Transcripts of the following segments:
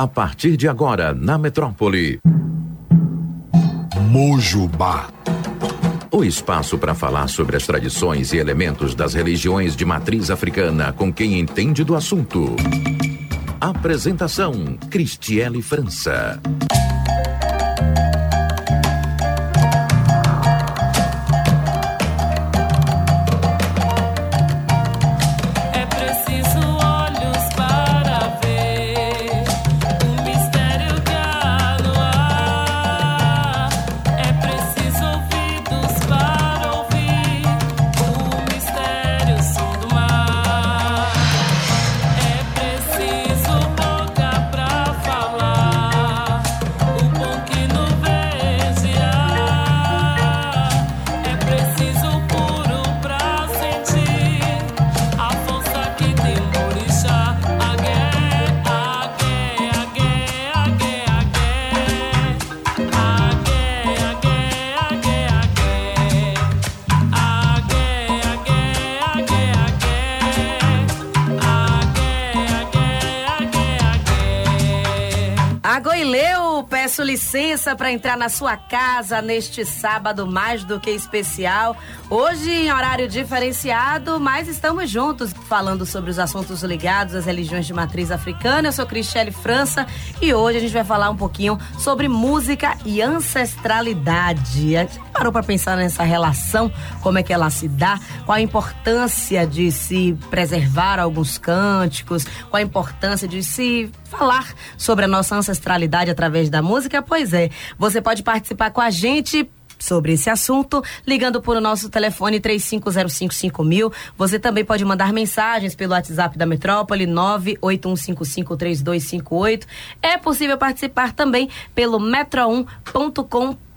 A partir de agora, na metrópole. Mojubá. O espaço para falar sobre as tradições e elementos das religiões de matriz africana com quem entende do assunto. Apresentação: Cristiele França. Entrar na sua casa neste sábado mais do que especial. Hoje em horário diferenciado, mas estamos juntos falando sobre os assuntos ligados às religiões de matriz africana. Eu sou Cristiane França e hoje a gente vai falar um pouquinho sobre música e ancestralidade. Parou para pensar nessa relação, como é que ela se dá, qual a importância de se preservar alguns cânticos, qual a importância de se falar sobre a nossa ancestralidade através da música? Pois é, você pode participar com a gente sobre esse assunto, ligando por o nosso telefone 35055000. Você também pode mandar mensagens pelo WhatsApp da Metrópole 981553258. É possível participar também pelo metro1.com.br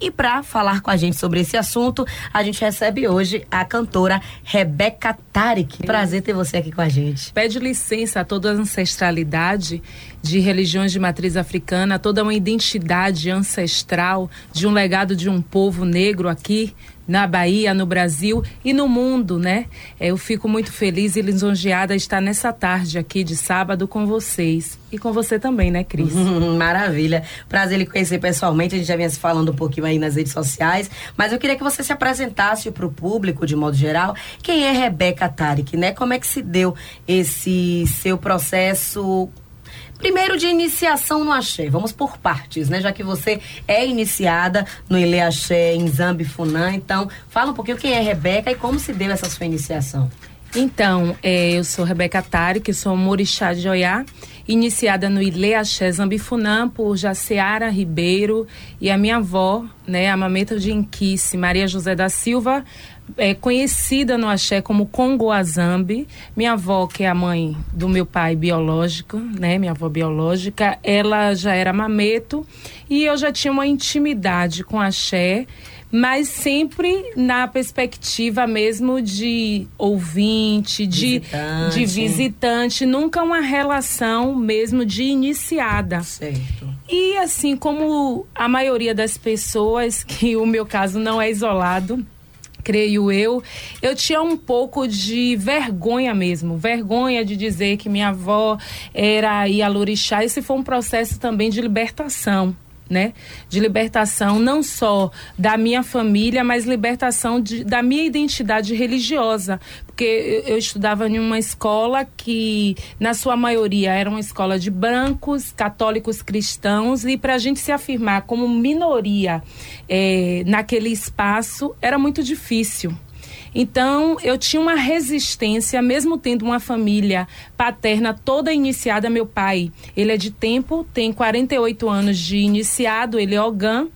e para falar com a gente sobre esse assunto, a gente recebe hoje a cantora Rebeca Tarik. Prazer ter você aqui com a gente. Pede licença a toda a ancestralidade de religiões de matriz africana, toda uma identidade ancestral de um legado de um povo negro aqui na Bahia, no Brasil e no mundo, né? É, eu fico muito feliz e lisonjeada estar nessa tarde aqui de sábado com vocês. E com você também, né, Cris? Maravilha. Prazer lhe conhecer pessoalmente. A gente já vinha se falando um pouquinho aí nas redes sociais. Mas eu queria que você se apresentasse para o público, de modo geral. Quem é Rebeca Tarik, né? Como é que se deu esse seu processo Primeiro de iniciação no axé, vamos por partes, né? Já que você é iniciada no Ilê Axé em Zambi Funan, então fala um pouquinho quem é Rebeca e como se deu essa sua iniciação. Então, é, eu sou Rebeca Tari, que sou Morixá de Oiá, iniciada no Ilê Axé Zambifunã por Jaceara Ribeiro e a minha avó, né, a mameta de Inquice, Maria José da Silva, é, conhecida no axé como Congoazambi. Minha avó, que é a mãe do meu pai biológico, né, minha avó biológica, ela já era mameto e eu já tinha uma intimidade com axé, mas sempre na perspectiva mesmo de ouvinte, de visitante, de visitante nunca uma relação mesmo de iniciada. Certo. E assim como a maioria das pessoas, que o meu caso não é isolado, creio eu, eu tinha um pouco de vergonha mesmo, vergonha de dizer que minha avó era Ialorixá. Esse foi um processo também de libertação. Né? De libertação não só da minha família, mas libertação de, da minha identidade religiosa, porque eu, estudava em uma escola que, na sua maioria, era uma escola de brancos, católicos cristãos, e para a gente se afirmar como minoria é, naquele espaço era muito difícil. Então, eu tinha uma resistência, mesmo tendo uma família paterna toda iniciada. Meu pai, ele é de tempo, tem 48 anos de iniciado, ele é Ogã,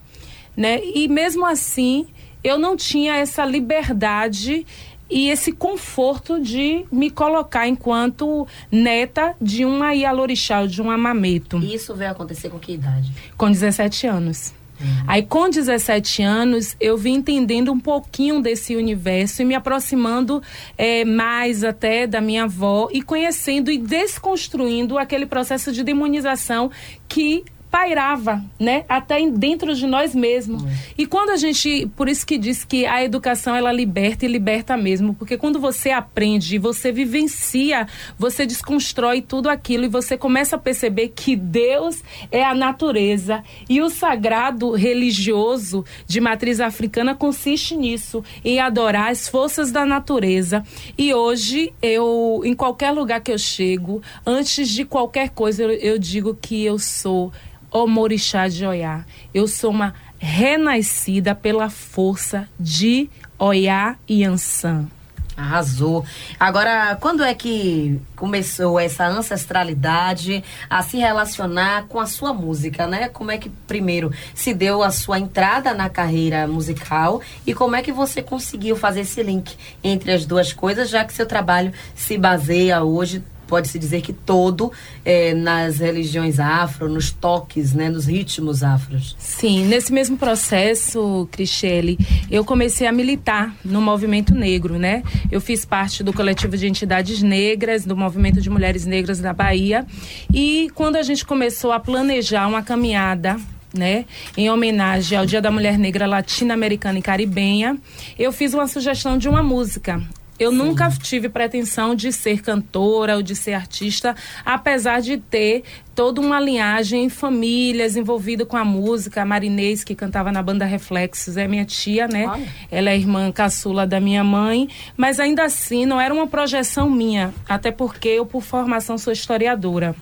né? E mesmo assim, eu não tinha essa liberdade e esse conforto de me colocar enquanto neta de uma Ialorixá, de um Amameto. Isso veio acontecer com que idade? Com 17 anos. Uhum. Aí, com 17 anos, eu vim entendendo um pouquinho desse universo e me aproximando é, mais até da minha avó e conhecendo e desconstruindo aquele processo de demonização que pairava, né? Até dentro de nós mesmos. Uhum. E quando a gente, por isso que diz que a educação ela liberta e liberta mesmo, porque quando você aprende, você vivencia, você desconstrói tudo aquilo e você começa a perceber que Deus é a natureza e o sagrado religioso de matriz africana consiste nisso, em adorar as forças da natureza. E hoje eu, em qualquer lugar que eu chego, antes de qualquer coisa, eu, eu digo que eu sou o Morixá de Oiá. Eu sou uma renascida pela força de Oiá e Ansan. Arrasou. Agora, quando é que começou essa ancestralidade a se relacionar com a sua música, né? Como é que primeiro se deu a sua entrada na carreira musical e como é que você conseguiu fazer esse link entre as duas coisas, já que seu trabalho se baseia hoje pode-se dizer que todo é, nas religiões afro, nos toques, né, nos ritmos afros. Sim, nesse mesmo processo, Cristiele, eu comecei a militar no movimento negro, né? Eu fiz parte do coletivo de entidades negras, do movimento de mulheres negras da Bahia, e quando a gente começou a planejar uma caminhada né, em homenagem ao Dia da Mulher Negra Latino-Americana e Caribenha, eu fiz uma sugestão de uma música. Eu Sim. nunca tive pretensão de ser cantora ou de ser artista, apesar de ter toda uma linhagem, famílias envolvidas com a música. A Marinês, que cantava na banda Reflexos, é minha tia, né? Olha. Ela é irmã caçula da minha mãe. Mas ainda assim, não era uma projeção minha, até porque eu, por formação, sou historiadora.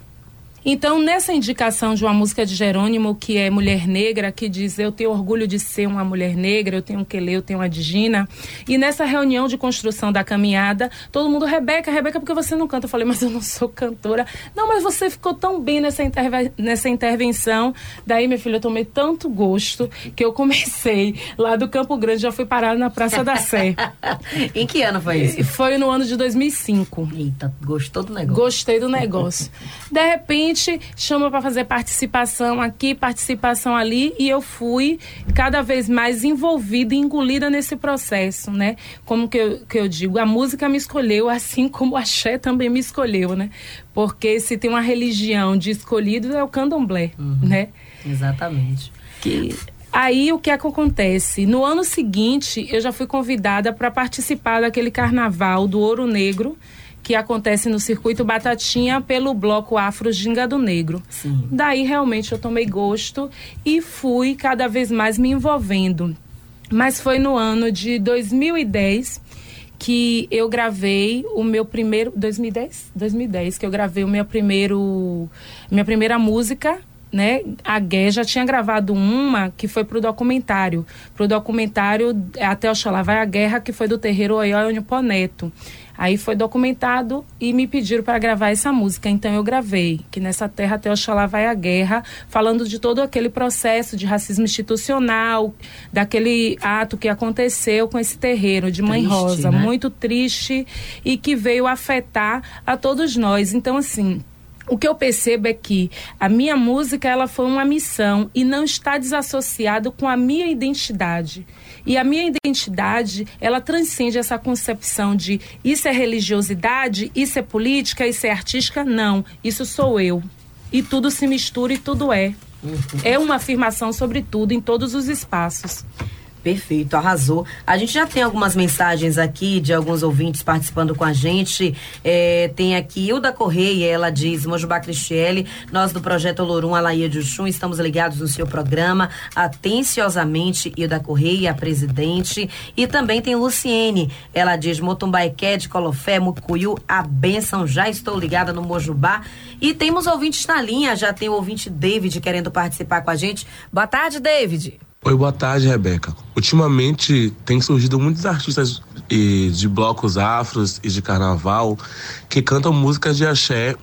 Então, nessa indicação de uma música de Jerônimo, que é Mulher Negra, que diz: Eu tenho orgulho de ser uma mulher negra, eu tenho que ler, eu tenho a Digina. E nessa reunião de construção da caminhada, todo mundo, Rebeca, Rebeca, porque você não canta? Eu falei, mas eu não sou cantora. Não, mas você ficou tão bem nessa, interve nessa intervenção. Daí, minha filha, eu tomei tanto gosto que eu comecei lá do Campo Grande, já fui parar na Praça da Sé. em que ano foi isso? Foi no ano de 2005. Eita, gostou do negócio? Gostei do negócio. De repente, gente chama para fazer participação aqui, participação ali, e eu fui cada vez mais envolvida e engolida nesse processo, né? Como que eu, que eu digo, a música me escolheu, assim como o axé também me escolheu, né? Porque se tem uma religião de escolhido é o candomblé, uhum, né? Exatamente. Que Aí o que é que acontece? No ano seguinte, eu já fui convidada para participar daquele carnaval do Ouro Negro, que acontece no circuito Batatinha pelo bloco Afro Gingado Negro. Sim. Daí realmente eu tomei gosto e fui cada vez mais me envolvendo. Mas foi no ano de 2010 que eu gravei o meu primeiro 2010 2010 que eu gravei o meu primeiro minha primeira música né, a Gué já tinha gravado uma que foi pro documentário, pro documentário Até Oxalá Vai a Guerra, que foi do terreiro Oió e Neto. Aí foi documentado e me pediram para gravar essa música. Então eu gravei, que nessa terra até Oxalá vai a guerra, falando de todo aquele processo de racismo institucional, daquele ato que aconteceu com esse terreiro de Mãe triste, Rosa, né? muito triste e que veio afetar a todos nós. Então assim, o que eu percebo é que a minha música ela foi uma missão e não está desassociado com a minha identidade. E a minha identidade, ela transcende essa concepção de isso é religiosidade, isso é política, isso é artística. Não, isso sou eu. E tudo se mistura e tudo é. Uhum. É uma afirmação sobre tudo em todos os espaços. Perfeito, arrasou. A gente já tem algumas mensagens aqui de alguns ouvintes participando com a gente. É, tem aqui Hilda Correia, ela diz, Mojubá Cristiele, nós do Projeto Olorum Alaia de Uxum estamos ligados no seu programa, atenciosamente, Hilda Correia, a presidente. E também tem Luciene, ela diz, Motumbaequé de Colofé, Mucuyu, a benção, já estou ligada no Mojubá. E temos ouvintes na linha, já tem o ouvinte David querendo participar com a gente. Boa tarde, David. Oi, boa tarde, Rebeca. Ultimamente tem surgido muitos artistas de blocos afros e de carnaval que cantam músicas de axé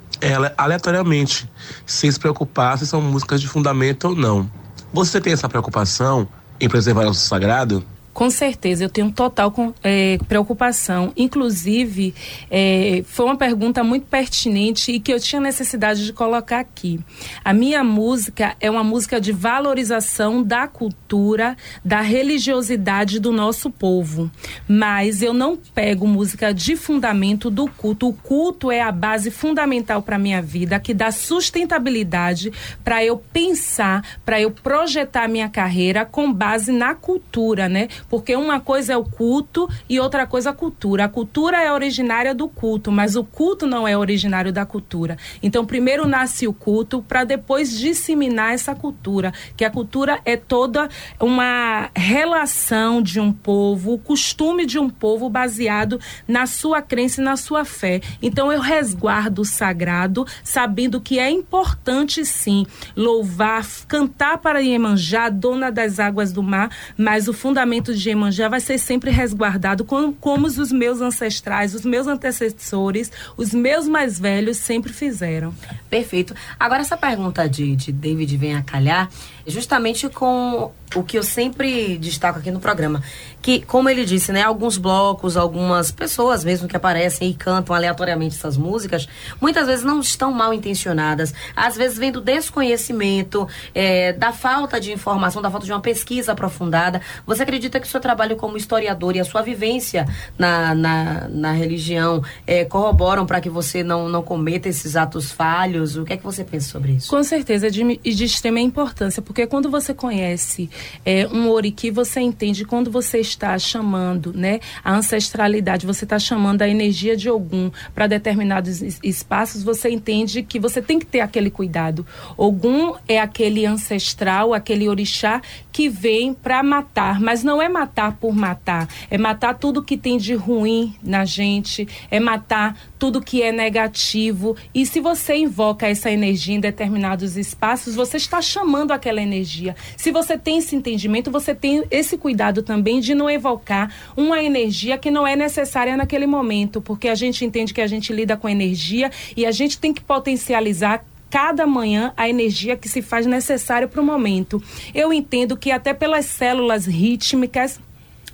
aleatoriamente, sem se preocupar se são músicas de fundamento ou não. Você tem essa preocupação em preservar o sagrado? Com certeza, eu tenho total é, preocupação. Inclusive, é, foi uma pergunta muito pertinente e que eu tinha necessidade de colocar aqui. A minha música é uma música de valorização da cultura, da religiosidade do nosso povo. Mas eu não pego música de fundamento do culto. O culto é a base fundamental para a minha vida, que dá sustentabilidade para eu pensar, para eu projetar minha carreira com base na cultura, né? Porque uma coisa é o culto e outra coisa a cultura. A cultura é originária do culto, mas o culto não é originário da cultura. Então, primeiro nasce o culto para depois disseminar essa cultura, que a cultura é toda uma relação de um povo, o costume de um povo baseado na sua crença e na sua fé. Então, eu resguardo o sagrado, sabendo que é importante sim louvar, cantar para Iemanjá, dona das águas do mar, mas o fundamento de Iemanjá vai ser sempre resguardado como, como os meus ancestrais, os meus antecessores, os meus mais velhos sempre fizeram. Perfeito. Agora, essa pergunta de, de David vem a calhar justamente com o que eu sempre destaco aqui no programa, que, como ele disse, né, alguns blocos, algumas pessoas mesmo que aparecem e cantam aleatoriamente essas músicas, muitas vezes não estão mal intencionadas, às vezes vem do desconhecimento, é, da falta de informação, da falta de uma pesquisa aprofundada. Você acredita que o seu trabalho como historiador e a sua vivência na, na, na religião é, corroboram para que você não, não cometa esses atos falhos? O que é que você pensa sobre isso? Com certeza, de, de extrema importância, porque quando você conhece é, um oriki, você entende quando você está chamando né, a ancestralidade, você está chamando a energia de algum para determinados espaços, você entende que você tem que ter aquele cuidado. Ogum é aquele ancestral, aquele orixá que vem para matar, mas não é matar por matar, é matar tudo que tem de ruim na gente, é matar tudo que é negativo. E se você invoca essa energia em determinados espaços, você está chamando aquela energia. Se você tem esse entendimento, você tem esse cuidado também de não evocar uma energia que não é necessária naquele momento, porque a gente entende que a gente lida com energia e a gente tem que potencializar cada manhã a energia que se faz necessária para o momento. Eu entendo que até pelas células rítmicas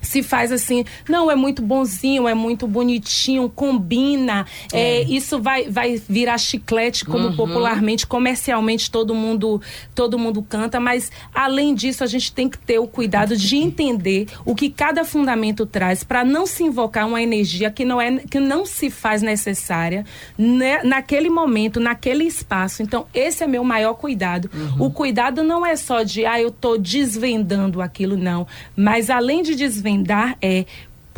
se faz assim, não, é muito bonzinho, é muito bonitinho, combina, é. É, isso vai, vai virar chiclete, como uhum. popularmente, comercialmente todo mundo, todo mundo canta, mas além disso a gente tem que ter o cuidado de entender o que cada fundamento traz para não se invocar uma energia que não é que não se faz necessária né, naquele momento, naquele espaço. Então, esse é meu maior cuidado. Uhum. O cuidado não é só de, ah, eu estou desvendando aquilo, não, mas além de desvendar desvendar é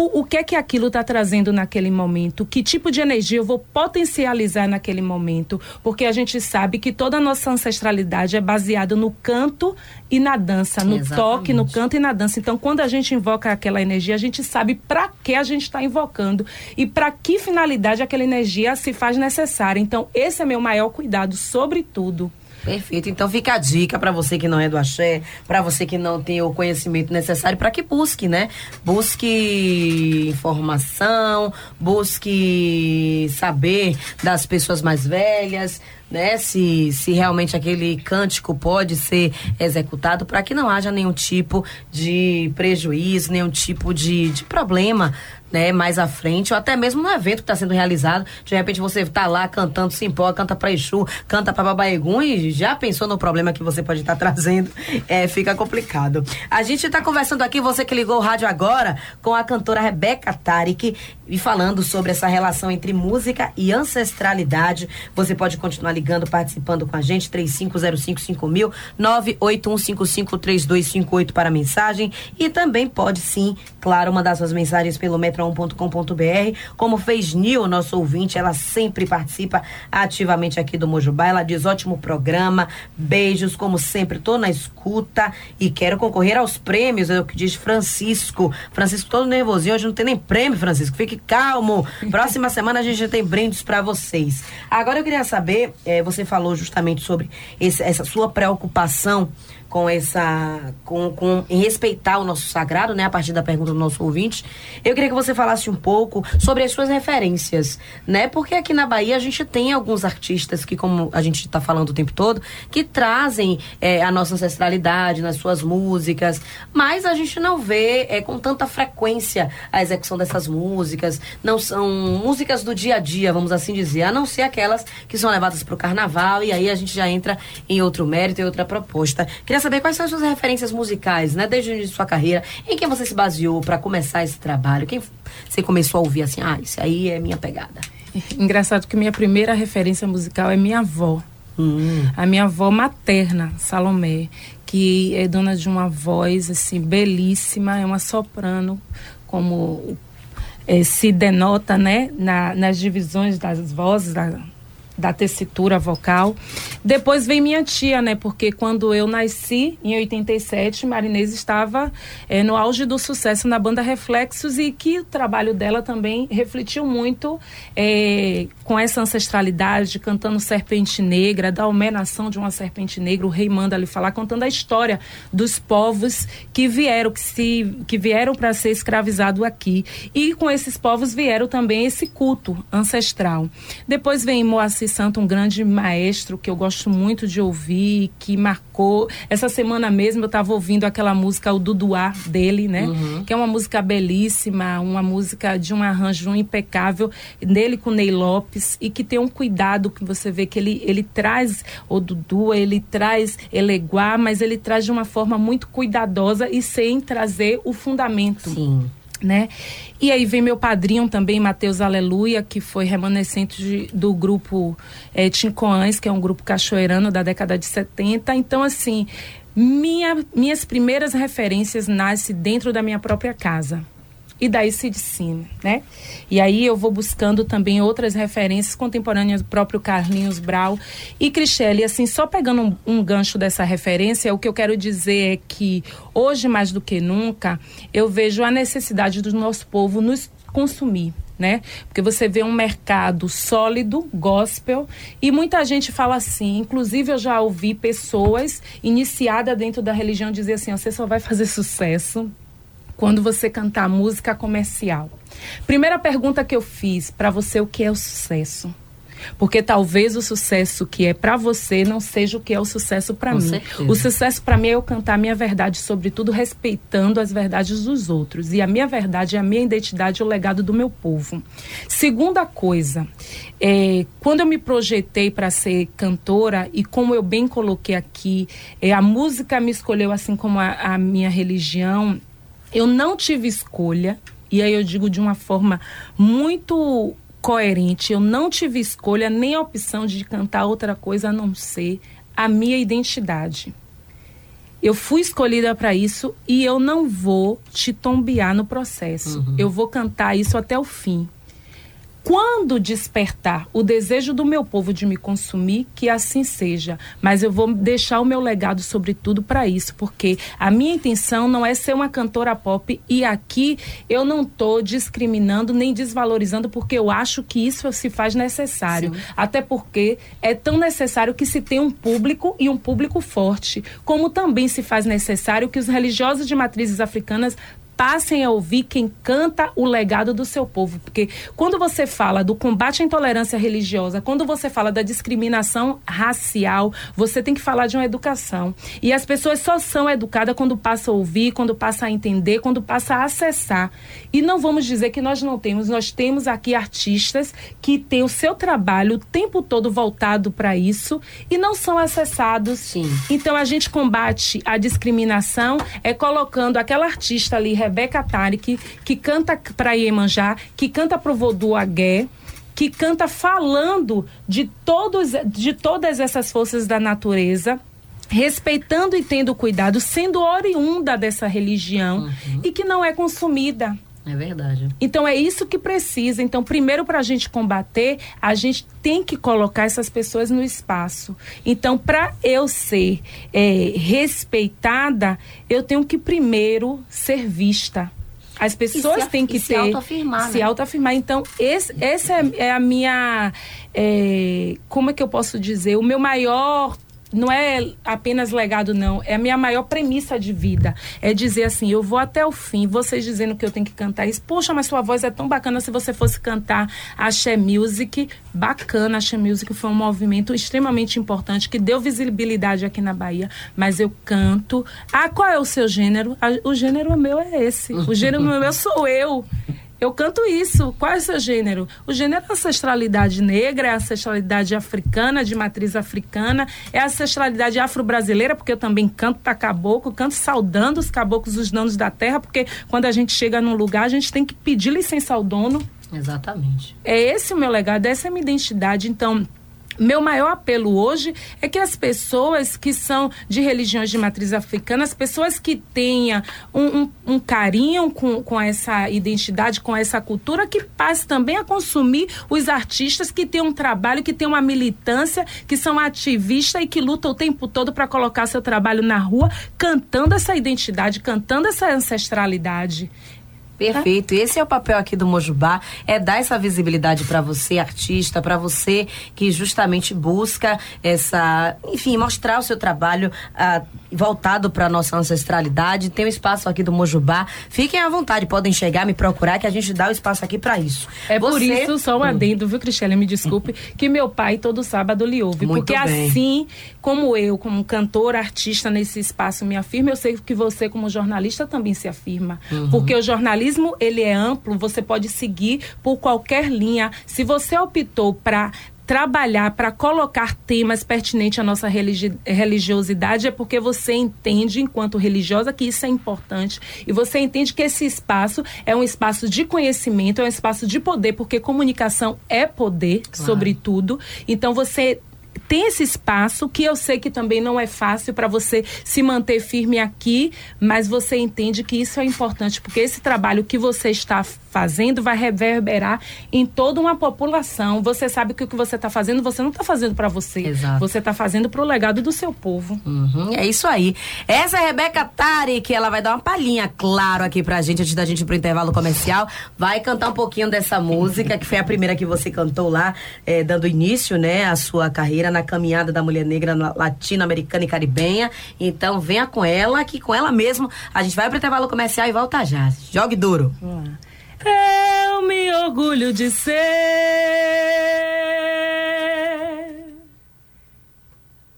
o que é que aquilo está trazendo naquele momento, que tipo de energia eu vou potencializar naquele momento, porque a gente sabe que toda a nossa ancestralidade é baseada no canto e na dança, no Exatamente. toque, no canto e na dança. Então, quando a gente invoca aquela energia, a gente sabe para que a gente está invocando e para que finalidade aquela energia se faz necessária. Então, esse é meu maior cuidado, sobretudo. Perfeito. Então fica a dica para você que não é do axé, para você que não tem o conhecimento necessário para que busque, né? Busque informação, busque saber das pessoas mais velhas, né? Se, se realmente aquele cântico pode ser executado para que não haja nenhum tipo de prejuízo, nenhum tipo de, de problema né, mais à frente, ou até mesmo no evento que está sendo realizado, de repente você está lá cantando Simpó, canta para Exu, canta para Babaegum e já pensou no problema que você pode estar tá trazendo, é, fica complicado. A gente está conversando aqui, você que ligou o rádio agora, com a cantora Rebeca Tarik, e falando sobre essa relação entre música e ancestralidade. Você pode continuar ligando, participando com a gente, 35055000, 981553258 para mensagem, e também pode sim, claro, mandar suas mensagens pelo metro metron.com.br. Como fez Nil, nosso ouvinte, ela sempre participa ativamente aqui do Mojubá. Ela diz ótimo programa, beijos, como sempre, tô na escuta e quero concorrer aos prêmios, é o que diz Francisco. Francisco todo nervosinho, hoje não tem nem prêmio, Francisco. Fique calmo. Próxima semana a gente tem brindes para vocês. Agora eu queria saber, é, você falou justamente sobre esse, essa sua preocupação com essa com, com em respeitar o nosso sagrado, né, a partir da pergunta do nosso ouvinte. Eu queria que você falasse um pouco sobre as suas referências, né? Porque aqui na Bahia a gente tem alguns artistas que, como a gente está falando o tempo todo, que trazem é, a nossa ancestralidade nas suas músicas, mas a gente não vê é, com tanta frequência a execução dessas músicas. Não são músicas do dia a dia, vamos assim dizer, a não ser aquelas que são levadas para o carnaval e aí a gente já entra em outro mérito e outra proposta. Queria queria saber quais são as suas referências musicais, né? Desde o início de sua carreira. Em quem você se baseou para começar esse trabalho? Quem você começou a ouvir assim, ah, isso aí é minha pegada? Engraçado que minha primeira referência musical é minha avó. Hum. A minha avó materna, Salomé, que é dona de uma voz assim belíssima, é uma soprano, como é, se denota, né, na, nas divisões das vozes da, da tessitura vocal. Depois vem minha tia, né? Porque quando eu nasci, em 87, Marinês estava é, no auge do sucesso na banda Reflexos e que o trabalho dela também refletiu muito é, com essa ancestralidade, cantando Serpente Negra, da almenação de uma serpente negra, o rei manda ali falar, contando a história dos povos que vieram, que, se, que vieram para ser escravizados aqui. E com esses povos vieram também esse culto ancestral. Depois vem Moacir Santo, um grande maestro que eu gosto muito de ouvir, que marcou. Essa semana mesmo eu estava ouvindo aquela música, o Duduá dele, né? Uhum. Que é uma música belíssima, uma música de um arranjo impecável, dele com Ney Lopes, e que tem um cuidado que você vê que ele, ele traz o Dudu, ele traz Eleguá, mas ele traz de uma forma muito cuidadosa e sem trazer o fundamento. Sim né? E aí vem meu padrinho também, Matheus Aleluia, que foi remanescente de, do grupo é, que é um grupo cachoeirano da década de 70. Então, assim, minha, minhas primeiras referências nascem dentro da minha própria casa e daí se ensina, né? E aí eu vou buscando também outras referências contemporâneas do próprio Carlinhos Brau e Cristiane. Assim, só pegando um, um, gancho dessa referência, o que eu quero dizer é que hoje mais do que nunca eu vejo a necessidade do nosso povo nos consumir. Né? Porque você vê um mercado sólido, gospel, e muita gente fala assim, inclusive eu já ouvi pessoas iniciadas dentro da religião dizer assim, você só vai fazer sucesso quando você cantar música comercial? Primeira pergunta que eu fiz para você, o que é o sucesso? Porque talvez o sucesso que é para você não seja o que é o sucesso para mim. Certeza. O sucesso para mim é eu cantar a minha verdade, sobretudo respeitando as verdades dos outros. E a minha verdade é a minha identidade, o legado do meu povo. Segunda coisa, é, quando eu me projetei para ser cantora e como eu bem coloquei aqui, é, a música me escolheu assim como a, a minha religião eu não tive escolha, e aí eu digo de uma forma muito coerente, eu não tive escolha nem a opção de cantar outra coisa a não ser a minha identidade. Eu fui escolhida para isso e eu não vou te tombear no processo. Uhum. Eu vou cantar isso até o fim quando despertar o desejo do meu povo de me consumir, que assim seja. Mas eu vou deixar o meu legado, sobretudo, para isso, porque a minha intenção não é ser uma cantora pop e aqui eu não estou discriminando nem desvalorizando, porque eu acho que isso se faz necessário. Sim. Até porque é tão necessário que se tenha um público e um público forte, como também se faz necessário que os religiosos de matrizes africanas passem a ouvir quem canta o legado do seu povo. Porque quando você fala do combate à intolerância religiosa, quando você fala da discriminação racial, você tem que falar de uma educação. E as pessoas só são educadas quando passam a ouvir, quando passam a entender, quando passam a acessar. E não vamos dizer que nós não temos, nós temos aqui artistas que têm o seu trabalho o tempo todo voltado para isso e não são acessados. Sim. Então a gente combate a discriminação é colocando aquela artista ali Rebeca Tarik, que canta para Iemanjá, que canta pro Vodou Agué, que canta falando de, todos, de todas essas forças da natureza, respeitando e tendo cuidado, sendo oriunda dessa religião uhum. e que não é consumida. É verdade. Então é isso que precisa. Então, primeiro, para a gente combater, a gente tem que colocar essas pessoas no espaço. Então, para eu ser é, respeitada, eu tenho que primeiro ser vista. as pessoas têm que se ter autoafirmar, se né? autoafirmar. Então, esse, essa é, é a minha é, como é que eu posso dizer? O meu maior não é apenas legado, não. É a minha maior premissa de vida. É dizer assim, eu vou até o fim, vocês dizendo que eu tenho que cantar isso. Poxa, mas sua voz é tão bacana se você fosse cantar Axé Music. Bacana, Axé Music foi um movimento extremamente importante que deu visibilidade aqui na Bahia. Mas eu canto. Ah, qual é o seu gênero? Ah, O gênero meu é esse. O gênero meu sou eu. Eu canto isso. Qual é o seu gênero? O gênero é a ancestralidade negra, é a ancestralidade africana, de matriz africana, é a ancestralidade afro-brasileira, porque eu também canto pra caboclo, canto saudando os caboclos, os donos da terra, porque quando a gente chega num lugar, a gente tem que pedir licença ao dono. Exatamente. É esse o meu legado, essa é a minha identidade. Então, meu maior apelo hoje é que as pessoas que são de religiões de matriz africana, as pessoas que tenham um, um- um carinho com, com essa identidade, com essa cultura, que passe também a consumir os artistas que têm um trabalho, que têm uma militância, que são ativistas e que lutam o tempo todo para colocar seu trabalho na rua, cantando essa identidade, cantando essa ancestralidade. Perfeito. Esse é o papel aqui do Mojubá, é dar essa visibilidade para você, artista, para você que justamente busca essa, enfim, mostrar o seu trabalho ah, voltado para nossa ancestralidade. Tem o espaço aqui do Mojubá. Fiquem à vontade, podem chegar, me procurar que a gente dá o espaço aqui para isso. É por Você- isso, só um adendo, viu, Cristiane? Me desculpe, que meu pai todo sábado lhe ouve. Muito porque bem. assim como eu, como cantora, artista nesse espaço, me afirma, eu sei que você, como jornalista, também se afirma. Uhum. Porque o jornalismo, ele é amplo, você pode seguir por qualquer linha. Se você optou para trabalhar para colocar temas pertinentes à nossa religi- religiosidade é porque você entende, enquanto religiosa, que isso é importante. E você entende que esse espaço é um espaço de conhecimento, é um espaço de poder, porque comunicação é poder, sobretudo. Então você tem esse espaço que eu sei que também não é fácil para você se manter firme aqui, mas você entende que isso é importante, porque esse trabalho que você está fazendo vai reverberar em toda uma população. Você sabe que o que você está fazendo, você não está fazendo para você. Exato. Você está fazendo para o legado do seu povo. Uhum, é isso aí. Essa é a Rebeca Tari, que ela vai dar uma palhinha, claro, aqui pra gente, antes da gente ir pro intervalo comercial. Vai cantar um pouquinho dessa música, que foi a primeira que você cantou lá, eh, dando início, né, à sua carreira na caminhada da mulher negra na- latino-americana e caribenha. Então, venha com ela, que com ela mesmo a gente vai pro intervalo comercial e volta já. Jogue duro. Vamos lá. Eu me orgulho de ser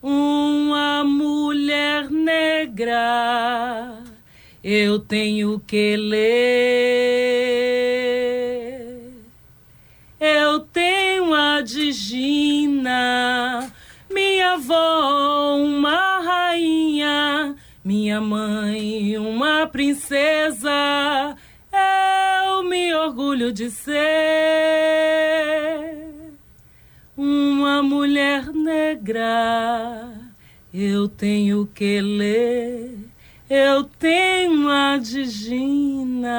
uma mulher negra. Eu tenho que ler. Eu tenho a Digina, minha avó, uma rainha, minha mãe, uma princesa. Orgulho de ser uma mulher negra. Eu tenho que ler, eu tenho a Digina.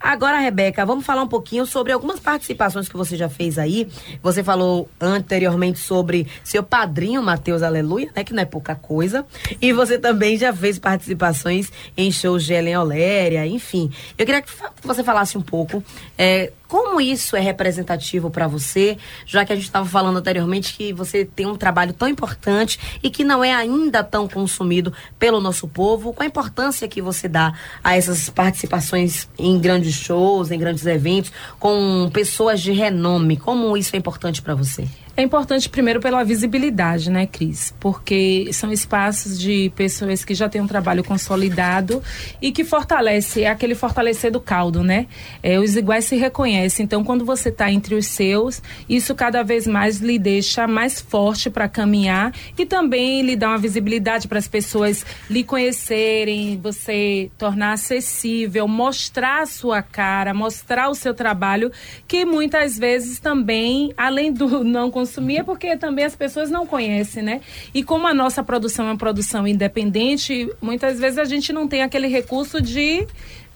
Agora, Rebeca, vamos falar um pouquinho sobre algumas participações que você já fez aí. Você falou anteriormente sobre seu padrinho, Matheus Aleluia, né? Que não é pouca coisa. E você também já fez participações em shows de Helen Oléria, enfim. Eu queria que você falasse um pouco é, como isso é representativo para você, já que a gente estava falando anteriormente que você tem um trabalho tão importante e que não é ainda tão consumido pelo nosso povo. Qual a importância que você dá a essas participações em grandes shows, em grandes eventos, com pessoas de renome? Como isso é importante para você? É importante primeiro pela visibilidade, né, Cris? Porque são espaços de pessoas que já têm um trabalho consolidado e que fortalece, é aquele fortalecer do caldo, né? É, os iguais se reconhecem. Então, quando você está entre os seus, isso cada vez mais lhe deixa mais forte para caminhar e também lhe dá uma visibilidade para as pessoas lhe conhecerem, você tornar acessível, mostrar a sua cara, mostrar o seu trabalho, que muitas vezes também, além do não consumir, é porque também as pessoas não conhecem, né? E como a nossa produção é uma produção independente, muitas vezes a gente não tem aquele recurso de,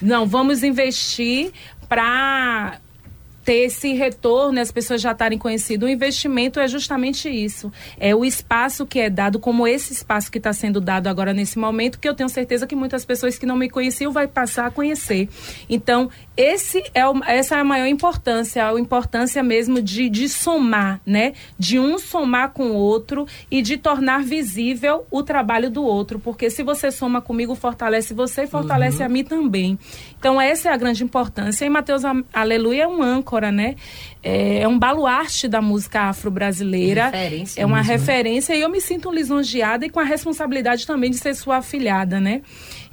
não, vamos investir para ter esse retorno, as pessoas já estarem conhecidas. O investimento é justamente isso. É o espaço que é dado, como esse espaço que está sendo dado agora nesse momento, que eu tenho certeza que muitas pessoas que não me conheciam vai passar a conhecer. Então, esse é o, essa é a maior importância, a importância mesmo de, de somar, né? De um somar com o outro e de tornar visível o trabalho do outro. Porque se você soma comigo, fortalece você e fortalece uhum. a mim também. Então, essa é a grande importância. E Mateus Aleluia é um âncora, né? É, é um baluarte da música afro-brasileira. É uma mesmo. Né? referência e eu me sinto lisonjeada e com a responsabilidade também de ser sua afilhada, né?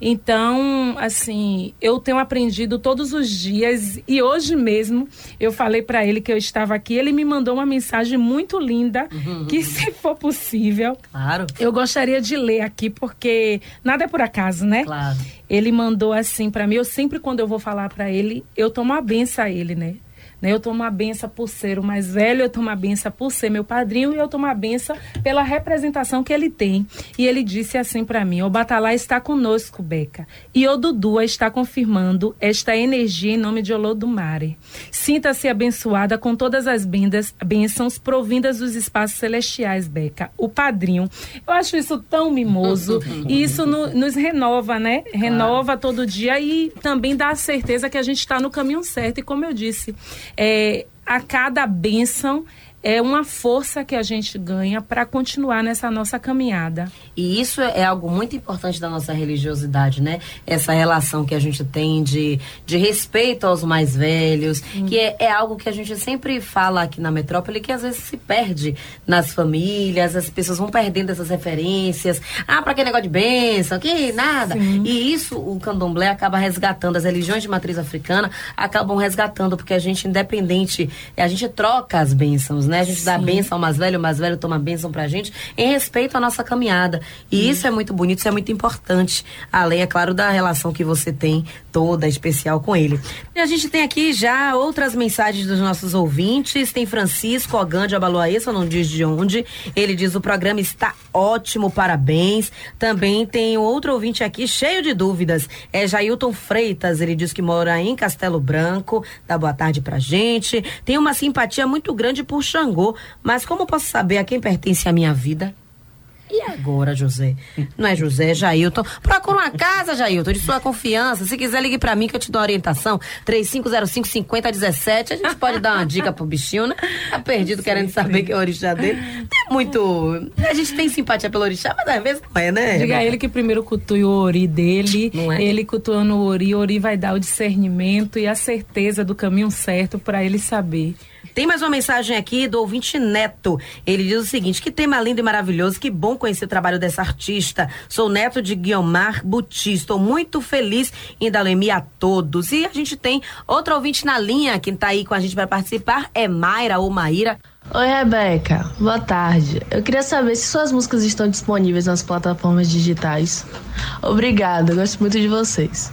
Então, assim, eu tenho aprendido todos os dias e hoje mesmo eu falei para ele que eu estava aqui, ele me mandou uma mensagem muito linda uhum. que se for possível, claro. Eu gostaria de ler aqui porque nada é por acaso, né? Claro. Ele mandou assim para mim, eu sempre quando eu vou falar para ele, eu tomo a benção a ele, né? Né? Eu tomo a benção por ser o mais velho, eu tomo a benção por ser meu padrinho e eu tomo a benção pela representação que ele tem. E ele disse assim para mim: O Batalá está conosco, Beca. E o Dudu está confirmando esta energia em nome de Olodumare. Sinta-se abençoada com todas as bendas, bênçãos provindas dos espaços celestiais, Beca. O padrinho. Eu acho isso tão mimoso. e isso no, nos renova, né? Renova claro. todo dia e também dá a certeza que a gente está no caminho certo. E como eu disse, é, a cada bênção é uma força que a gente ganha para continuar nessa nossa caminhada. E isso é algo muito importante da nossa religiosidade, né? Essa relação que a gente tem de, de respeito aos mais velhos, hum. que é, é, algo que a gente sempre fala aqui na metrópole, que às vezes se perde nas famílias, as pessoas vão perdendo essas referências. Ah, para que negócio de bênção, que nada. Sim. E isso o candomblé acaba resgatando, as religiões de matriz africana acabam resgatando, porque a gente, independente, a gente troca as bênçãos, né? A gente Sim. dá benção ao mais velho, o mais velho toma benção pra gente, em respeito à nossa caminhada. E hum. isso é muito bonito, isso é muito importante. Além, é claro, da relação que você tem toda especial com ele. E a gente tem aqui já outras mensagens dos nossos ouvintes. Tem Francisco Ogan de Abaloaíça, não diz de onde. Ele diz: o programa está ótimo, parabéns. Também tem outro ouvinte aqui cheio de dúvidas. É Jailton Freitas, ele diz que mora em Castelo Branco. Dá boa tarde pra gente. Tem uma simpatia muito grande por Xangô, mas como posso saber a quem pertence a minha vida? E agora, José? Não é José, é Jailton. Procura uma casa, Jailton, de sua confiança. Se quiser, ligue para mim que eu te dou orientação. 3505-5017. A gente pode dar uma dica pro bichinho, né? Tá perdido querendo saber que é o orixá dele. Tem muito. A gente tem simpatia pelo orixá, mas às vezes não é, né? Diga a ele que primeiro cultue o ori dele. Não é? Ele cultuando o ori, o ori vai dar o discernimento e a certeza do caminho certo para ele saber. Tem mais uma mensagem aqui do ouvinte Neto. Ele diz o seguinte: que tema lindo e maravilhoso, que bom conhecer o trabalho dessa artista. Sou neto de Guiomar Buti. Estou muito feliz em dar a todos. E a gente tem outro ouvinte na linha que está aí com a gente para participar, é Mayra ou Maíra. Oi, Rebeca. Boa tarde. Eu queria saber se suas músicas estão disponíveis nas plataformas digitais. Obrigada, gosto muito de vocês.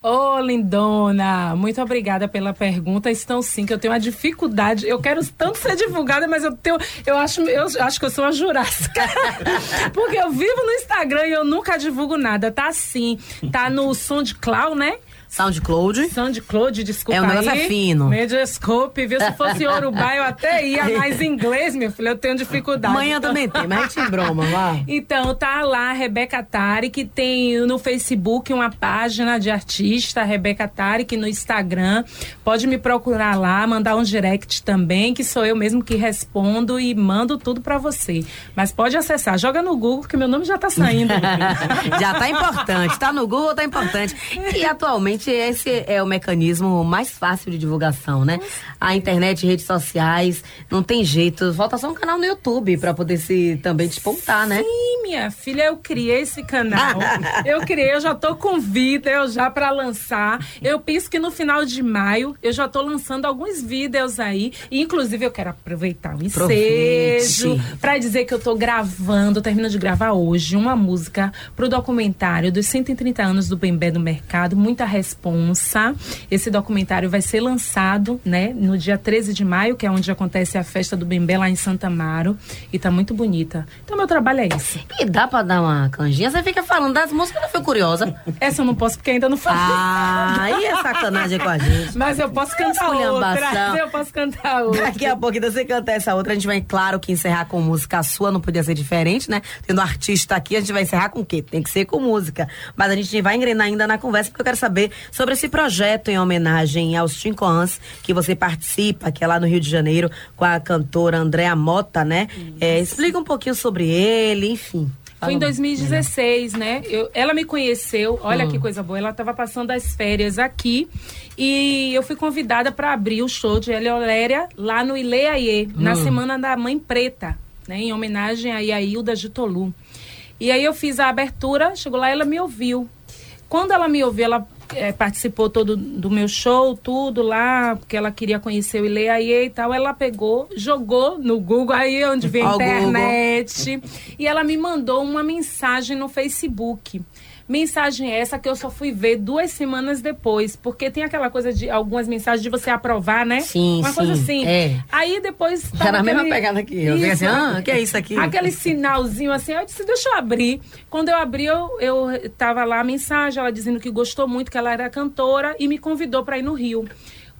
Ô, oh, lindona, muito obrigada pela pergunta. Estão sim, que eu tenho uma dificuldade. Eu quero tanto ser divulgada, mas eu tenho. Eu acho, eu acho que eu sou uma jurássica. Porque eu vivo no Instagram e eu nunca divulgo nada. Tá sim. Tá no SoundCloud, né? SoundCloud. SoundCloud, desculpa É, o negócio aí. é fino. Me desculpe, viu? Se fosse Urubá, eu até ia, mas inglês, meu filho, eu tenho dificuldade. Amanhã também tem, mas a gente broma, lá. Então, tá lá, Rebeca Tari, que tem no Facebook uma página de artista, Rebeca Tari, que no Instagram. Pode me procurar lá, mandar um direct também, que sou eu mesmo que respondo e mando tudo para você. Mas pode acessar, joga no Google, que meu nome já tá saindo. já tá importante, tá no Google, tá importante. E atualmente Esse é o mecanismo mais fácil de divulgação, né? A internet, redes sociais, não tem jeito. Falta só um canal no YouTube para poder se também despontar, né? Sim, minha filha, eu criei esse canal. eu criei, eu já tô com vídeos já para lançar. Eu penso que no final de maio eu já tô lançando alguns vídeos aí. E, inclusive, eu quero aproveitar o ensejo para dizer que eu tô gravando, termino de gravar hoje, uma música pro documentário dos 130 anos do Bembé do Mercado. Muita recente Responsa. Esse documentário vai ser lançado, né, no dia 13 de maio, que é onde acontece a festa do Bembé lá em Santa Amaro. E tá muito bonita. Então, meu trabalho é esse. E dá pra dar uma canjinha? Você fica falando das músicas, eu fui curiosa. Essa eu não posso porque ainda não falei. Ah, aí é sacanagem com a gente. Mas eu posso cantar outra. Eu posso cantar outra. Daqui a pouco, você canta essa outra, a gente vai, claro, que encerrar com música sua, não podia ser diferente, né? Tendo artista aqui, a gente vai encerrar com o quê? Tem que ser com música. Mas a gente vai engrenar ainda na conversa, porque eu quero saber sobre esse projeto em homenagem aos Cinco anos que você participa, que é lá no Rio de Janeiro, com a cantora Andréa Mota, né? É, explica um pouquinho sobre ele, enfim. Foi em 2016, né? Eu, ela me conheceu, olha hum. que coisa boa. Ela estava passando as férias aqui e eu fui convidada para abrir o show de Elioléria lá no Ileaie, hum. na Semana da Mãe Preta, né? Em homenagem a Iailda de Tolu. E aí eu fiz a abertura, chegou lá ela me ouviu. Quando ela me ouviu, ela é, participou todo do meu show, tudo lá, porque ela queria conhecer o Ileaie e tal. Ela pegou, jogou no Google, aí é onde vem a internet. E ela me mandou uma mensagem no Facebook. Mensagem essa que eu só fui ver duas semanas depois, porque tem aquela coisa de algumas mensagens de você aprovar, né? Sim, Uma sim, coisa assim. É. Aí depois. Tá na mesma pegada aqui. Eu isso, assim, ah, que é isso aqui? Aquele sinalzinho assim, eu disse, deixa eu abrir. Quando eu abri, eu, eu tava lá a mensagem, ela dizendo que gostou muito, que ela era cantora e me convidou para ir no Rio.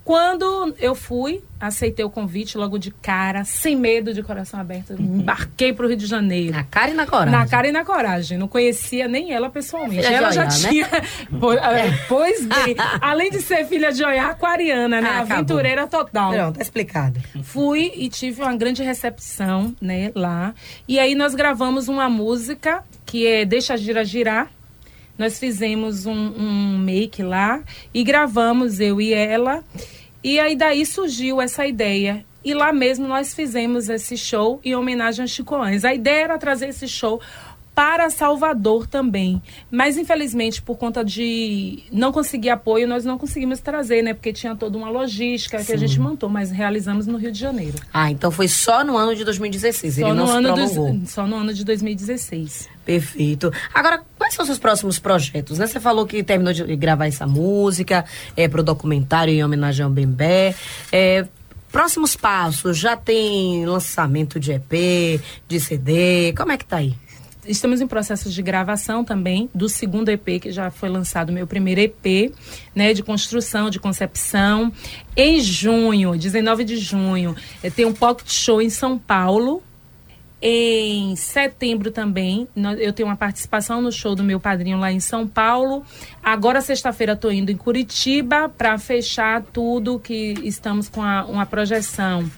Quando eu fui, aceitei o convite logo de cara, sem medo, de coração aberto, embarquei para o Rio de Janeiro. Na cara e na coragem. Na cara e na coragem. Não conhecia nem ela pessoalmente. Filha ela já né? tinha. É, pois bem, além de ser filha de Oiá, aquariana, né? Ah, Aventureira total. Pronto, tá explicado. Fui e tive uma grande recepção, né, lá. E aí nós gravamos uma música que é Deixa Gira Girar nós fizemos um, um, make lá e gravamos eu e ela. E aí daí surgiu essa ideia. E lá mesmo nós fizemos esse show em homenagem a Chico Anjos. A ideia era trazer esse show para Salvador também. Mas, infelizmente, por conta de não conseguir apoio, nós não conseguimos trazer, né? Porque tinha toda uma logística Sim. que a gente montou, mas realizamos no Rio de Janeiro. Ah, então foi só no ano de 2016, só ele no ano dos, Só no ano de 2016. Perfeito. Agora, quais são os seus próximos projetos? Né? Você falou que terminou de gravar essa música é, para o documentário em homenagem ao Bembé. É, próximos passos, já tem lançamento de EP, de CD, como é que tá aí? Estamos em processo de gravação também do segundo EP, que já foi lançado, meu primeiro EP, né, de construção, de concepção. Em junho, 19 de junho, eh, tem um pocket show em São Paulo. Em setembro também, eu tenho uma participação no show do meu padrinho lá em São Paulo. Agora, sexta-feira, estou indo em Curitiba para fechar tudo que estamos com a, uma projeção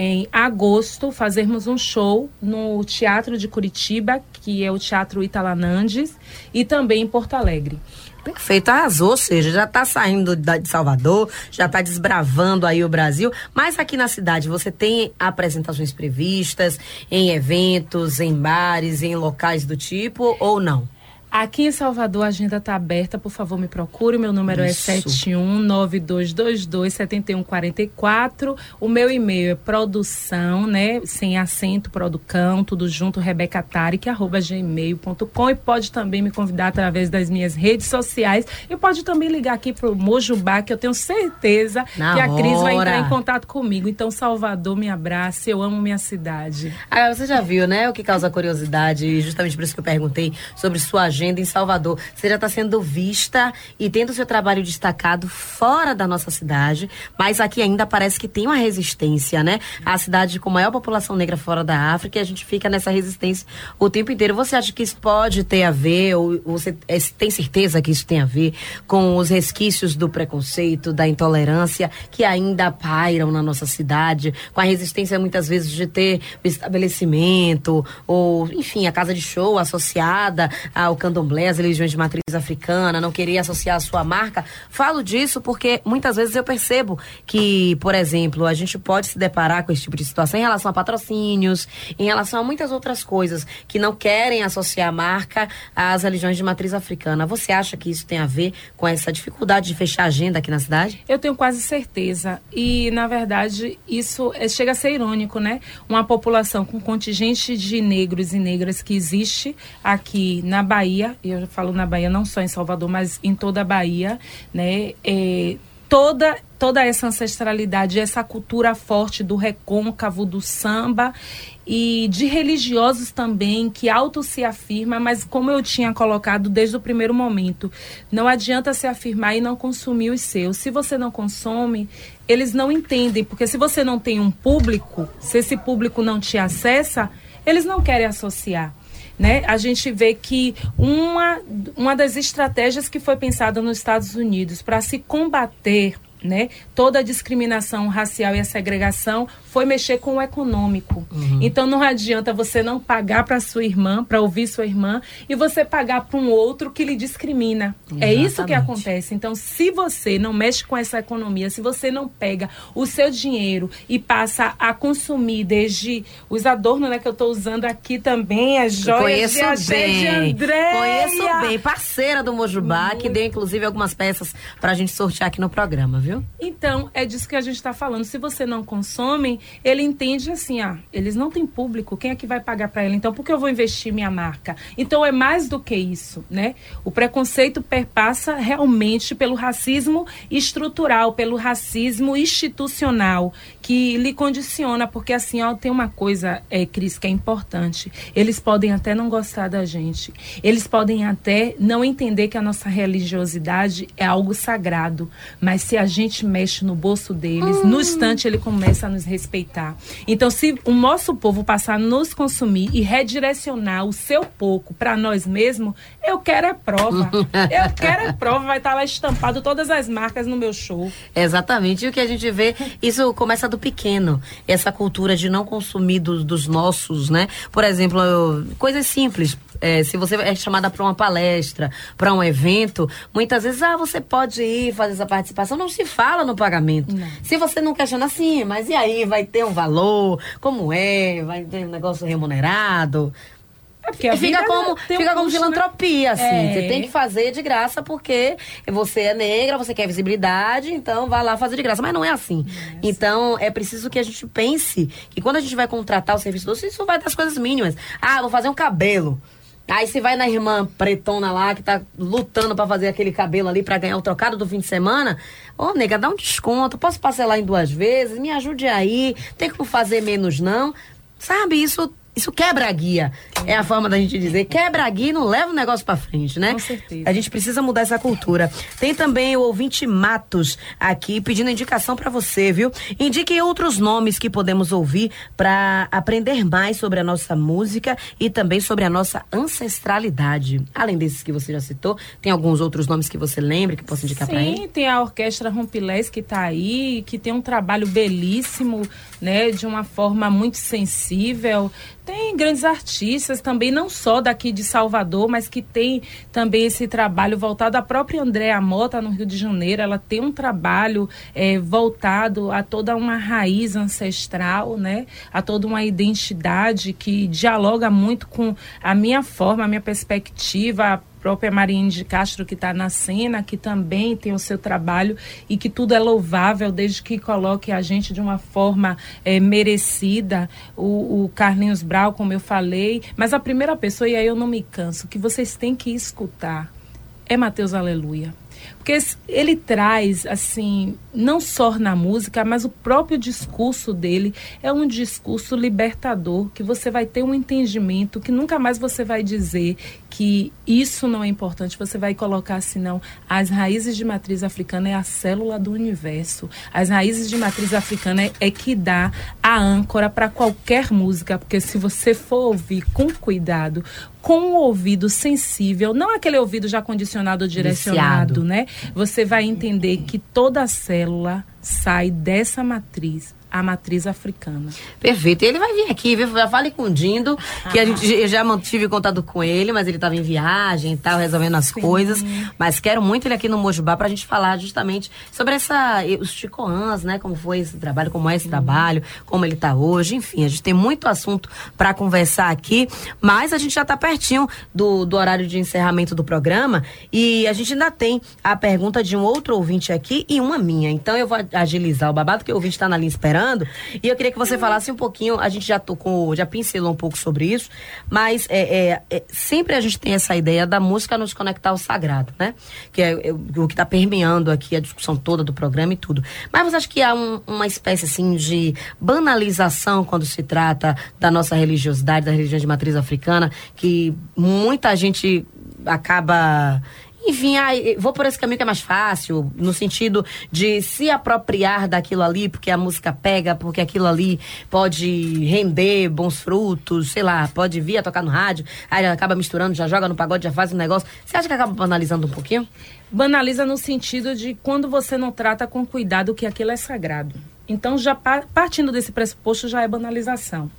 em agosto fazermos um show no Teatro de Curitiba, que é o Teatro Italanandes, e também em Porto Alegre. Perfeito, arrasou, ou seja, já está saindo de Salvador, já está desbravando aí o Brasil, mas aqui na cidade você tem apresentações previstas em eventos, em bares, em locais do tipo ou não? Aqui em Salvador a agenda está aberta, por favor me procure. Meu número é Isso. é 7192227144. O meu e-mail é produção, né? Sem acento, producão, tudo junto, rebecatarik, arroba gmail.com. E pode também me convidar através das minhas redes sociais. E pode também ligar aqui pro Mojubá, que eu tenho certeza Na que a Cris hora. vai entrar em contato comigo. Então, Salvador, me abrace, eu amo minha cidade. Ah, você já viu, né? O que causa curiosidade, justamente por isso que eu perguntei sobre sua agenda agenda em Salvador. Você já está sendo vista e tendo seu trabalho destacado fora da nossa cidade, mas aqui ainda parece que tem uma resistência, né? A cidade com maior população negra fora da África e a gente fica nessa resistência o tempo inteiro. Você acha que isso pode ter a ver, ou você é, tem certeza que isso tem a ver com os resquícios do preconceito, da intolerância que ainda pairam na nossa cidade, com a resistência muitas vezes de ter o estabelecimento, ou enfim, a casa de show associada ao candomblé, as religiões de matriz africana, não querer associar a sua marca. Falo disso porque muitas vezes eu percebo que, por exemplo, a gente pode se deparar com esse tipo de situação em relação a patrocínios, em relação a muitas outras coisas que não querem associar a marca às religiões de matriz africana. Você acha que isso tem a ver com essa dificuldade de fechar agenda aqui na cidade? Eu tenho quase certeza. E, na verdade, isso é, chega a ser irônico, né? Uma população com contingente de negros e negras que existe aqui na Bahia Bahia, e eu falo na Bahia, não só em Salvador, mas em toda a Bahia, né? É, toda toda essa ancestralidade, essa cultura forte do recôncavo, do samba e de religiosos também que auto se afirma, mas como eu tinha colocado desde o primeiro momento, não adianta se afirmar e não consumir os seus. Se você não consome, eles não entendem, porque se você não tem um público, se esse público não te acessa, eles não querem associar. Né? A gente vê que uma, uma das estratégias que foi pensada nos Estados Unidos para se combater né? Toda a discriminação racial e a segregação foi mexer com o econômico. Uhum. Então não adianta você não pagar para sua irmã, para ouvir sua irmã, e você pagar para um outro que lhe discrimina. Exatamente. É isso que acontece. Então, se você não mexe com essa economia, se você não pega o seu dinheiro e passa a consumir desde os adornos né, que eu estou usando aqui também, as joias Conheço de, bem. de André. Conheço bem, parceira do Mojubá, Muito. que deu inclusive algumas peças para a gente sortear aqui no programa, viu? Então, é disso que a gente está falando. Se você não consome, ele entende assim, ah, eles não têm público, quem é que vai pagar para ele? Então, por que eu vou investir minha marca? Então, é mais do que isso, né? O preconceito perpassa realmente pelo racismo estrutural, pelo racismo institucional, que lhe condiciona, porque assim, ó, tem uma coisa, é, Cris, que é importante. Eles podem até não gostar da gente. Eles podem até não entender que a nossa religiosidade é algo sagrado. Mas se a gente mexe no bolso deles, hum. no instante ele começa a nos respeitar. Então, se o nosso povo passar a nos consumir e redirecionar o seu pouco para nós mesmos, eu quero é prova. eu quero é prova. Vai estar tá lá estampado todas as marcas no meu show. Exatamente. E o que a gente vê, isso começa do pequeno. Essa cultura de não consumir do, dos nossos, né? Por exemplo, eu, coisas simples. É, se você é chamada para uma palestra, para um evento, muitas vezes, ah, você pode ir fazer essa participação. Não se fala no pagamento. Não. Se você não questiona assim, mas e aí, vai ter um valor? Como é? Vai ter um negócio remunerado? É porque fica como, fica um como filantropia, assim. É. Você tem que fazer de graça porque você é negra, você quer visibilidade, então vá lá fazer de graça. Mas não é assim. É. Então é preciso que a gente pense que quando a gente vai contratar o serviço doce, isso vai das coisas mínimas. Ah, vou fazer um cabelo. Aí você vai na irmã pretona lá, que tá lutando para fazer aquele cabelo ali para ganhar o trocado do fim de semana. Ô, oh, nega, dá um desconto, posso parcelar em duas vezes, me ajude aí, tem como fazer menos não. Sabe, isso isso quebra a guia. É a forma da gente dizer. Quebra a guia e não leva o negócio para frente, né? Com certeza. A gente precisa mudar essa cultura. Tem também o ouvinte Matos aqui pedindo indicação para você, viu? Indique outros nomes que podemos ouvir para aprender mais sobre a nossa música e também sobre a nossa ancestralidade. Além desses que você já citou, tem alguns outros nomes que você lembra que possa indicar para ele? Sim, tem a Orquestra Rompilés que está aí, que tem um trabalho belíssimo, né? De uma forma muito sensível tem grandes artistas também, não só daqui de Salvador, mas que tem também esse trabalho voltado. A própria Andréa Mota, no Rio de Janeiro, ela tem um trabalho é, voltado a toda uma raiz ancestral, né? A toda uma identidade que dialoga muito com a minha forma, a minha perspectiva, própria Marinha de Castro, que está na cena, que também tem o seu trabalho e que tudo é louvável desde que coloque a gente de uma forma é, merecida. O, o Carlinhos Brau, como eu falei. Mas a primeira pessoa, e aí eu não me canso, que vocês têm que escutar é Mateus Aleluia. Porque ele traz, assim, não só na música, mas o próprio discurso dele é um discurso libertador, que você vai ter um entendimento que nunca mais você vai dizer que isso não é importante, você vai colocar assim, não, as raízes de matriz africana é a célula do universo. As raízes de matriz africana é, é que dá a âncora para qualquer música, porque se você for ouvir com cuidado, com o ouvido sensível, não aquele ouvido já condicionado ou direcionado, Viciado. né? Você vai entender que toda célula sai dessa matriz a matriz africana. Perfeito. Ele vai vir aqui, viu? Já fale com o Dindo, que a gente eu já mantive contato com ele, mas ele estava em viagem e tal, resolvendo as Sim. coisas. Mas quero muito ele aqui no Mojubá para a gente falar justamente sobre essa os Chicoãs, né? Como foi esse trabalho, como é esse Sim. trabalho, como ele está hoje. Enfim, a gente tem muito assunto para conversar aqui, mas a gente já está pertinho do, do horário de encerramento do programa e a gente ainda tem a pergunta de um outro ouvinte aqui e uma minha. Então eu vou agilizar o babado, que o ouvinte está na linha esperando entrando. E eu queria que você falasse um pouquinho, a gente já tocou, já pincelou um pouco sobre isso, mas é, é, é sempre a gente tem essa ideia da música nos conectar ao sagrado, né? Que é, é o que está permeando aqui a discussão toda do programa e tudo. Mas você acha que há um, uma espécie, assim, de banalização quando se trata da nossa religiosidade, da religião de matriz africana, que muita gente acaba enfim, ah, vou por esse caminho que é mais fácil, no sentido de se apropriar daquilo ali, porque a música pega, porque aquilo ali pode render bons frutos, sei lá, pode vir a tocar no rádio, aí acaba misturando, já joga no pagode, já faz um negócio. Você acha que acaba banalizando um pouquinho? Banaliza no sentido de quando você não trata com cuidado que aquilo é sagrado. Então, já partindo desse pressuposto, já é banalização.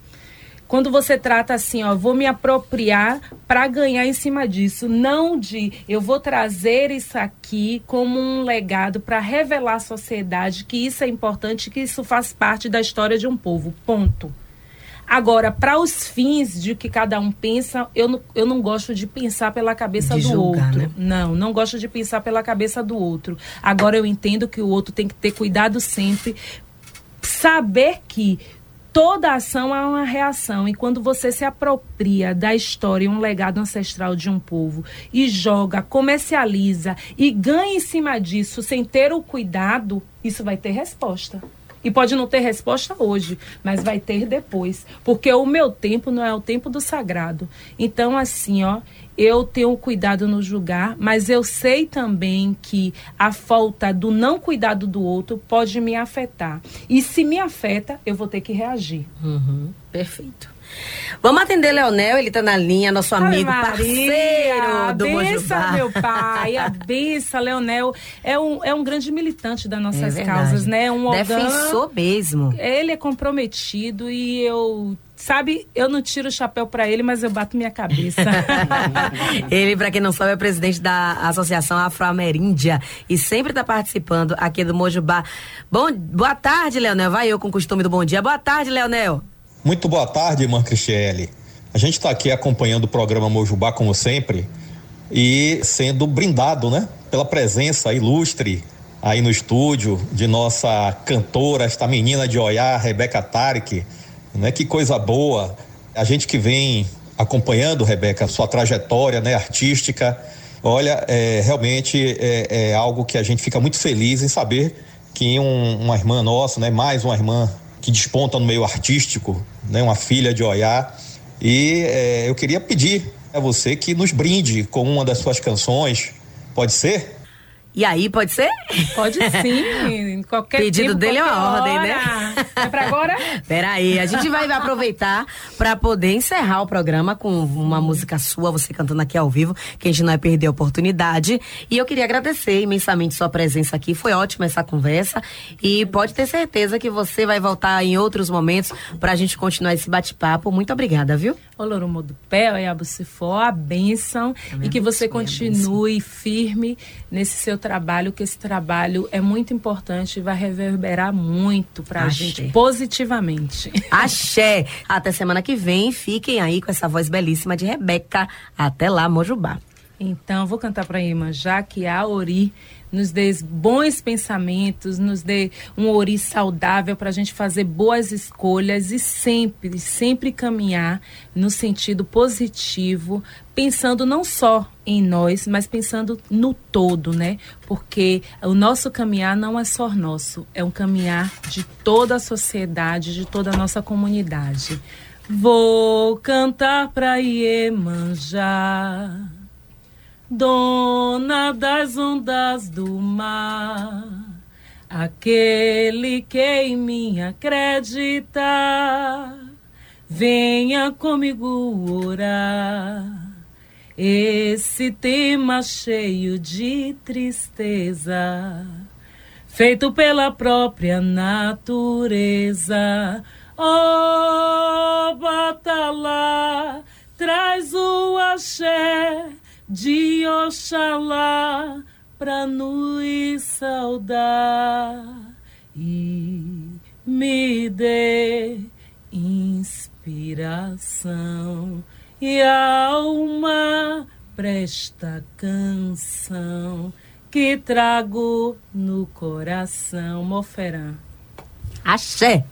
Quando você trata assim, ó, vou me apropriar para ganhar em cima disso, não de eu vou trazer isso aqui como um legado para revelar à sociedade que isso é importante, que isso faz parte da história de um povo. Ponto. Agora, para os fins de que cada um pensa, eu não, eu não gosto de pensar pela cabeça de do julgar, outro. Né? Não, não gosto de pensar pela cabeça do outro. Agora, eu entendo que o outro tem que ter cuidado sempre, saber que toda ação é uma reação. E quando você se apropria da história, um legado ancestral de um povo, e joga, comercializa e ganha em cima disso sem ter o cuidado, isso vai ter resposta. E pode não ter resposta hoje, mas vai ter depois. Porque o meu tempo não é o tempo do sagrado. Então, assim, ó, eu tenho cuidado no julgar, mas eu sei também que a falta do não cuidado do outro pode me afetar. E se me afeta, eu vou ter que reagir. Uhum, perfeito. Vamos atender Leonel, ele está na linha, nosso amigo, Maria, parceiro do Mojubá. meu pai, a benção, Leonel é um, é um grande militante das nossas é causas, né? Um Defensor mesmo. Ele é comprometido e eu Sabe, eu não tiro o chapéu para ele, mas eu bato minha cabeça. ele, para quem não sabe, é presidente da Associação Afro-Ameríndia e sempre está participando aqui do Mojubá. Bom, boa tarde, Leonel. Vai eu com o costume do bom dia. Boa tarde, Leonel. Muito boa tarde, irmã Cristiele. A gente está aqui acompanhando o programa Mojubá, como sempre, e sendo brindado, né, pela presença ilustre aí no estúdio de nossa cantora, esta menina de Oiá, Rebeca Tarek, né? Que coisa boa. A gente que vem acompanhando, Rebeca, sua trajetória, né, artística, olha, é, realmente é, é, algo que a gente fica muito feliz em saber que um, uma irmã nossa, né, mais uma irmã que desponta no meio artístico, né, uma filha de Oiá. E é, eu queria pedir a você que nos brinde com uma das suas canções. Pode ser? E aí, pode ser? Pode sim. Qualquer Pedido tempo, dele é uma ordem, né? É pra agora? Peraí, a gente vai aproveitar para poder encerrar o programa com uma música sua, você cantando aqui ao vivo, que a gente não vai perder a oportunidade. E eu queria agradecer imensamente sua presença aqui. Foi ótima essa conversa. E pode ter certeza que você vai voltar em outros momentos para a gente continuar esse bate-papo. Muito obrigada, viu? Olorumo do pé, Oiabucifó, a bênção. E que você continue firme nesse seu trabalho, que esse trabalho é muito importante e vai reverberar muito para a gente positivamente. Axé! Até semana que vem, fiquem aí com essa voz belíssima de Rebeca. Até lá, Mojubá. Então, vou cantar para a já que a Ori nos dê bons pensamentos, nos dê um ori saudável para a gente fazer boas escolhas e sempre, sempre caminhar no sentido positivo, pensando não só em nós, mas pensando no todo, né? Porque o nosso caminhar não é só nosso, é um caminhar de toda a sociedade, de toda a nossa comunidade. Vou cantar para Iemanjá dona das ondas do mar, aquele que em mim acredita, venha comigo orar. Esse tema cheio de tristeza, feito pela própria natureza. Oh, Batalá, traz o axé de Oxalá pra nos saudar e me dê inspiração e alma presta canção que trago no coração. Moferã. Axé.